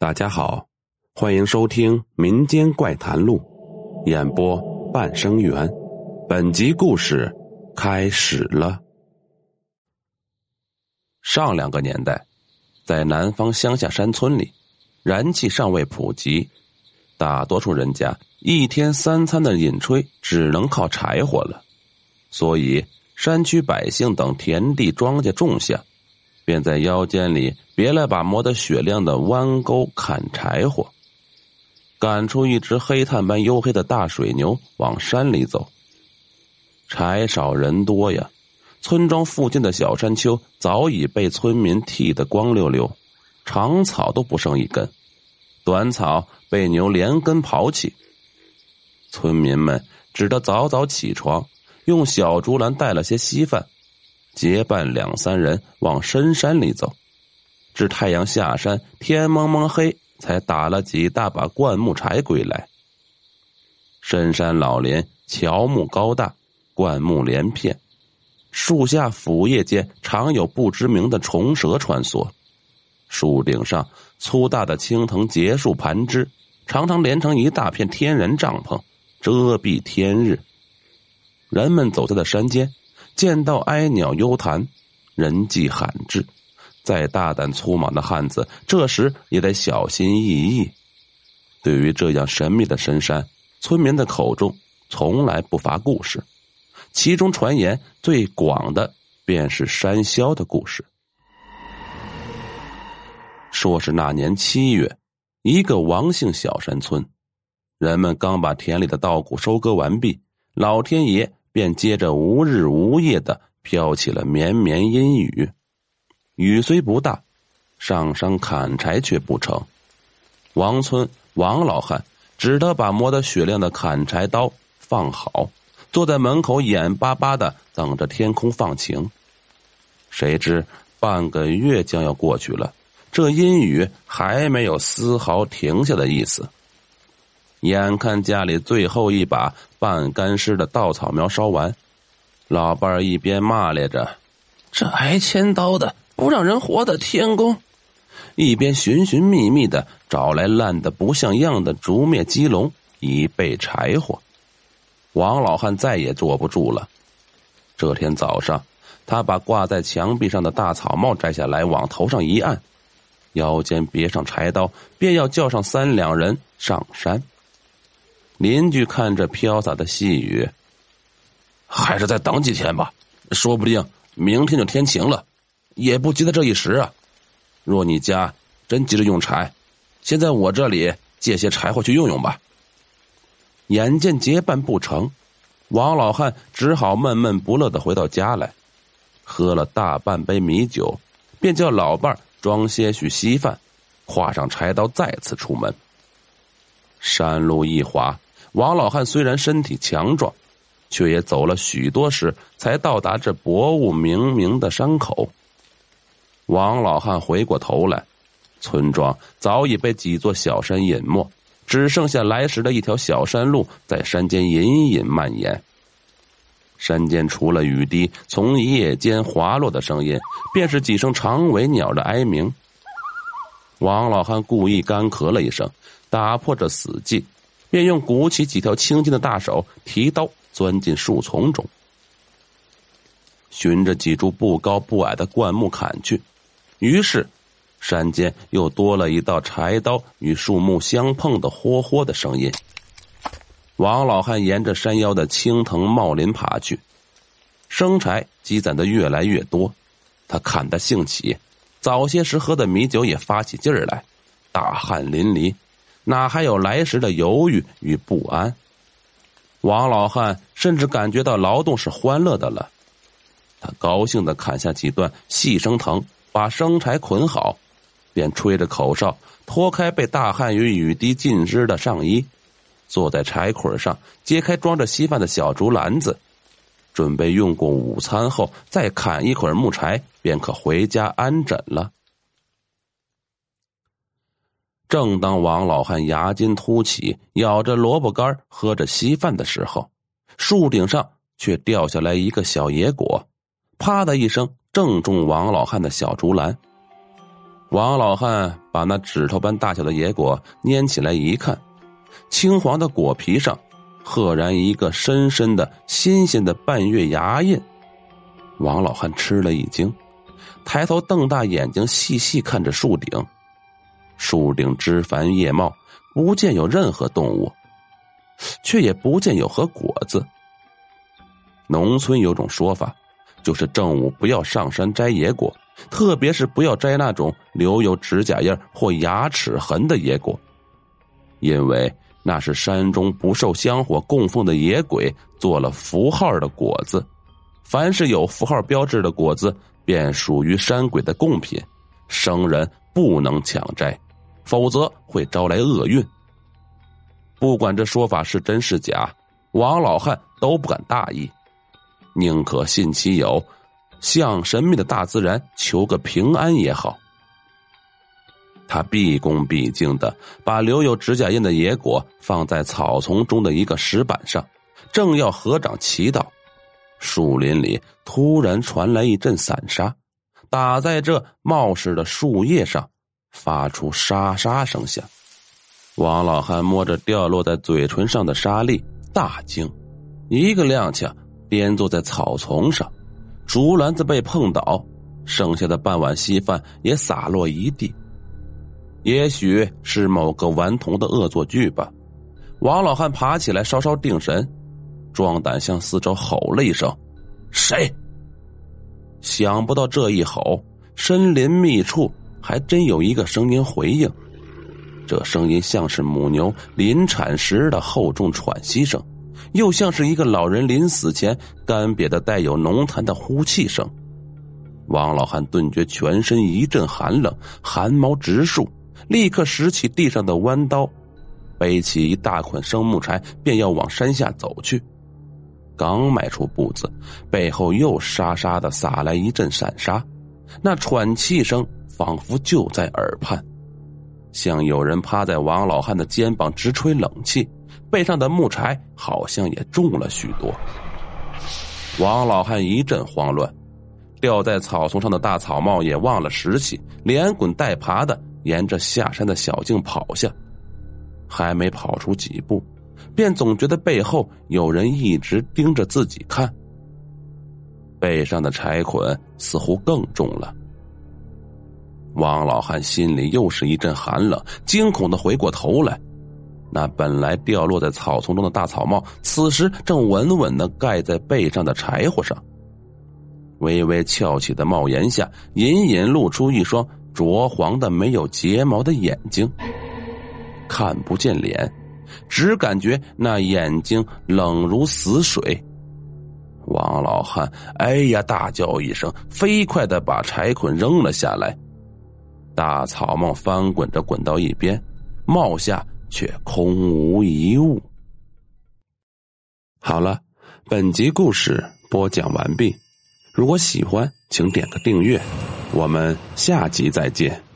大家好，欢迎收听《民间怪谈录》，演播半生缘。本集故事开始了。上两个年代，在南方乡下山村里，燃气尚未普及，大多数人家一天三餐的饮炊只能靠柴火了，所以山区百姓等田地庄稼种下。便在腰间里别了把磨得雪亮的弯钩，砍柴火，赶出一只黑炭般黝黑的大水牛，往山里走。柴少人多呀，村庄附近的小山丘早已被村民剃得光溜溜，长草都不剩一根，短草被牛连根刨起。村民们只得早早起床，用小竹篮带了些稀饭。结伴两三人往深山里走，至太阳下山，天蒙蒙黑，才打了几大把灌木柴归来。深山老林，乔木高大，灌木连片，树下腐叶间常有不知名的虫蛇穿梭。树顶上粗大的青藤结树盘枝，常常连成一大片天然帐篷，遮蔽天日。人们走在的山间。见到哀鸟幽潭，人迹罕至，再大胆粗莽的汉子，这时也得小心翼翼。对于这样神秘的深山，村民的口中从来不乏故事，其中传言最广的便是山魈的故事。说是那年七月，一个王姓小山村，人们刚把田里的稻谷收割完毕，老天爷。便接着无日无夜的飘起了绵绵阴雨，雨虽不大，上山砍柴却不成。王村王老汉只得把磨得雪亮的砍柴刀放好，坐在门口眼巴巴的等着天空放晴。谁知半个月将要过去了，这阴雨还没有丝毫停下的意思。眼看家里最后一把半干湿的稻草苗烧完，老伴儿一边骂咧着：“这挨千刀的不让人活的天公”，一边寻寻觅觅的找来烂的不像样的竹篾鸡笼以备柴火。王老汉再也坐不住了。这天早上，他把挂在墙壁上的大草帽摘下来，往头上一按，腰间别上柴刀，便要叫上三两人上山。邻居看着飘洒的细雨，还是再等几天吧，说不定明天就天晴了，也不急在这一时啊。若你家真急着用柴，先在我这里借些柴火去用用吧。眼见结伴不成，王老汉只好闷闷不乐的回到家来，喝了大半杯米酒，便叫老伴装些许稀饭，挎上柴刀，再次出门。山路一滑。王老汉虽然身体强壮，却也走了许多时，才到达这薄雾冥冥的山口。王老汉回过头来，村庄早已被几座小山隐没，只剩下来时的一条小山路在山间隐隐蔓延。山间除了雨滴从叶间滑落的声音，便是几声长尾鸟的哀鸣。王老汉故意干咳了一声，打破这死寂。便用鼓起几条青筋的大手，提刀钻进树丛中，循着几株不高不矮的灌木砍去。于是，山间又多了一道柴刀与树木相碰的“豁豁”的声音。王老汉沿着山腰的青藤茂林爬去，生柴积攒的越来越多，他砍得兴起，早些时喝的米酒也发起劲儿来，大汗淋漓。哪还有来时的犹豫与不安？王老汉甚至感觉到劳动是欢乐的了。他高兴的砍下几段细生藤，把生柴捆好，便吹着口哨，脱开被大汗与雨滴浸湿的上衣，坐在柴捆上，揭开装着稀饭的小竹篮子，准备用过午餐后再砍一捆木柴，便可回家安枕了。正当王老汉牙尖突起，咬着萝卜干喝着稀饭的时候，树顶上却掉下来一个小野果，啪的一声正中王老汉的小竹篮。王老汉把那指头般大小的野果拈起来一看，青黄的果皮上，赫然一个深深的、新鲜的半月牙印。王老汉吃了一惊，抬头瞪大眼睛细细看着树顶，树顶枝繁叶茂，不见有任何动物，却也不见有何果子。农村有种说法，就是正午不要上山摘野果。特别是不要摘那种留有指甲印或牙齿痕的野果，因为那是山中不受香火供奉的野鬼做了符号的果子。凡是有符号标志的果子，便属于山鬼的贡品，生人不能抢摘，否则会招来厄运。不管这说法是真是假，王老汉都不敢大意，宁可信其有。向神秘的大自然求个平安也好。他毕恭毕敬的把留有指甲印的野果放在草丛中的一个石板上，正要合掌祈祷，树林里突然传来一阵散沙，打在这茂实的树叶上，发出沙沙声响。王老汉摸着掉落在嘴唇上的沙粒，大惊，一个踉跄，颠坐在草丛上。竹篮子被碰倒，剩下的半碗稀饭也洒落一地。也许是某个顽童的恶作剧吧。王老汉爬起来，稍稍定神，壮胆向四周吼了一声：“谁？”想不到这一吼，森林密处还真有一个声音回应。这声音像是母牛临产时的厚重喘息声。又像是一个老人临死前干瘪的、带有浓痰的呼气声。王老汉顿觉全身一阵寒冷，汗毛直竖，立刻拾起地上的弯刀，背起一大捆生木柴，便要往山下走去。刚迈出步子，背后又沙沙的洒来一阵闪沙，那喘气声仿佛就在耳畔，像有人趴在王老汉的肩膀直吹冷气。背上的木柴好像也重了许多。王老汉一阵慌乱，掉在草丛上的大草帽也忘了拾起，连滚带爬的沿着下山的小径跑下。还没跑出几步，便总觉得背后有人一直盯着自己看。背上的柴捆似乎更重了。王老汉心里又是一阵寒冷，惊恐的回过头来。那本来掉落在草丛中的大草帽，此时正稳稳的盖在背上的柴火上。微微翘起的帽檐下，隐隐露出一双浊黄的、没有睫毛的眼睛。看不见脸，只感觉那眼睛冷如死水。王老汉“哎呀”大叫一声，飞快的把柴捆扔了下来。大草帽翻滚着滚到一边，帽下。却空无一物。好了，本集故事播讲完毕。如果喜欢，请点个订阅。我们下集再见。